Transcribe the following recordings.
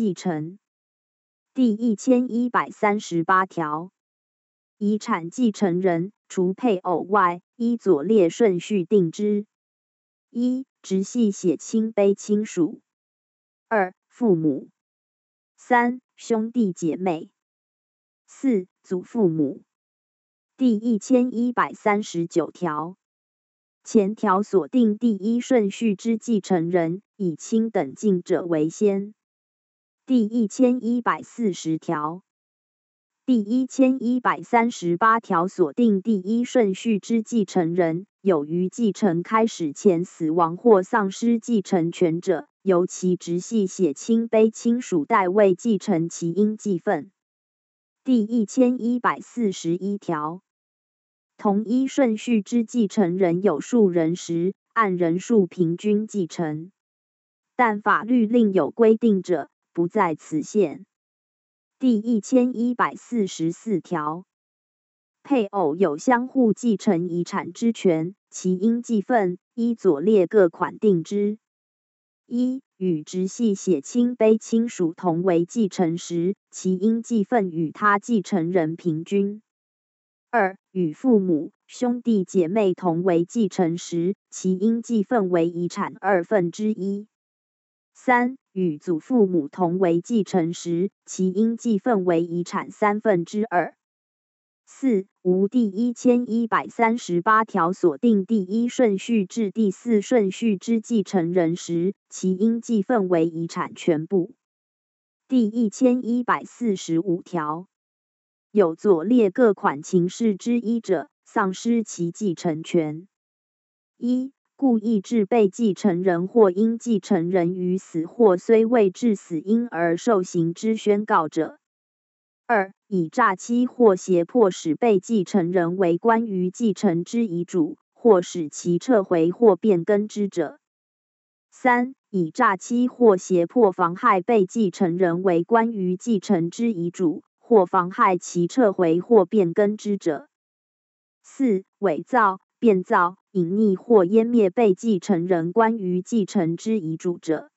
继承。第一千一百三十八条，遗产继承人除配偶外，依左列顺序定之：一、直系血亲卑亲属；二、父母；三、兄弟姐妹；四、祖父母。第一千一百三十九条，前条所定第一顺序之继承人，以亲等近者为先。第一千一百四十条，第一千一百三十八条所定第一顺序之继承人，有于继承开始前死亡或丧失继承权者，由其直系血亲卑亲属代位继承其应继分。第一千一百四十一条。同一顺序之继承人有数人时，按人数平均继承；但法律另有规定者，不在此限。第一千一百四十四条，配偶有相互继承遗产之权，其应继分依左列各款定之：一、与直系血亲卑亲属同为继承时，其应继分与他继承人平均。二、与父母、兄弟姐妹同为继承时，其应继分为遗产二分之一。三、与祖父母同为继承时，其应继分为遗产三分之二。四、无第一千一百三十八条所定第一顺序至第四顺序之继承人时，其应继分为遗产全部。第一千一百四十五条。有左列各款情事之一者，丧失其继承权：一、故意致被继承人或因继承人于死或虽未致死因而受刑之宣告者；二、以诈欺或胁迫使被继承人为关于继承之遗嘱，或使其撤回或变更之者；三、以诈欺或胁迫妨害被继承人为关于继承之遗嘱。或妨害其撤回或变更之者；四、伪造、变造、隐匿或湮灭被继承人关于继承之遗嘱者；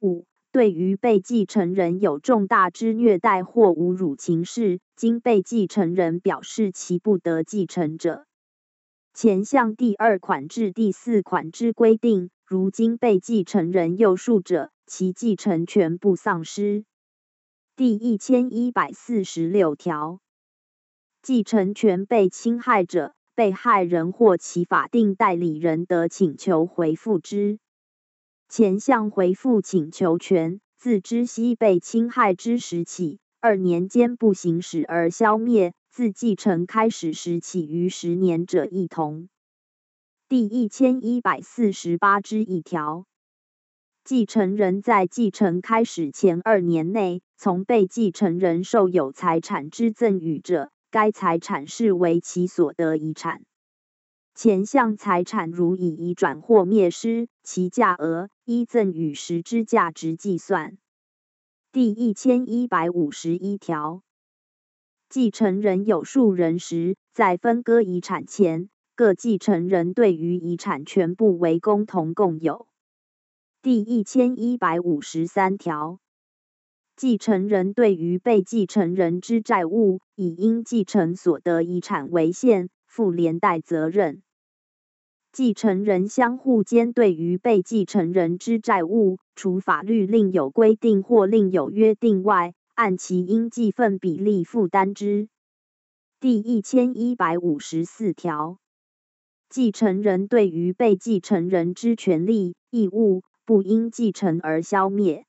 五、对于被继承人有重大之虐待或侮辱情事，经被继承人表示其不得继承者。前项第二款至第四款之规定，如经被继承人又述者，其继承权不丧失。第一千一百四十六条，继承权被侵害者，被害人或其法定代理人的请求回复之。前项回复请求权，自知悉被侵害之时起，二年间不行使而消灭；自继承开始时起于十年者一同。第一千一百四十八之一条。继承人在继承开始前二年内，从被继承人受有财产之赠与者，该财产视为其所得遗产。前项财产如已移转或灭失，其价额依赠与时之价值计算。第一千一百五十一条，继承人有数人时，在分割遗产前，各继承人对于遗产全部为共同共有。第一千一百五十三条，继承人对于被继承人之债务，以应继承所得遗产为限，负连带责任。继承人相互间对于被继承人之债务，除法律另有规定或另有约定外，按其应继分比例负担之。第一千一百五十四条，继承人对于被继承人之权利义务。不因继承而消灭。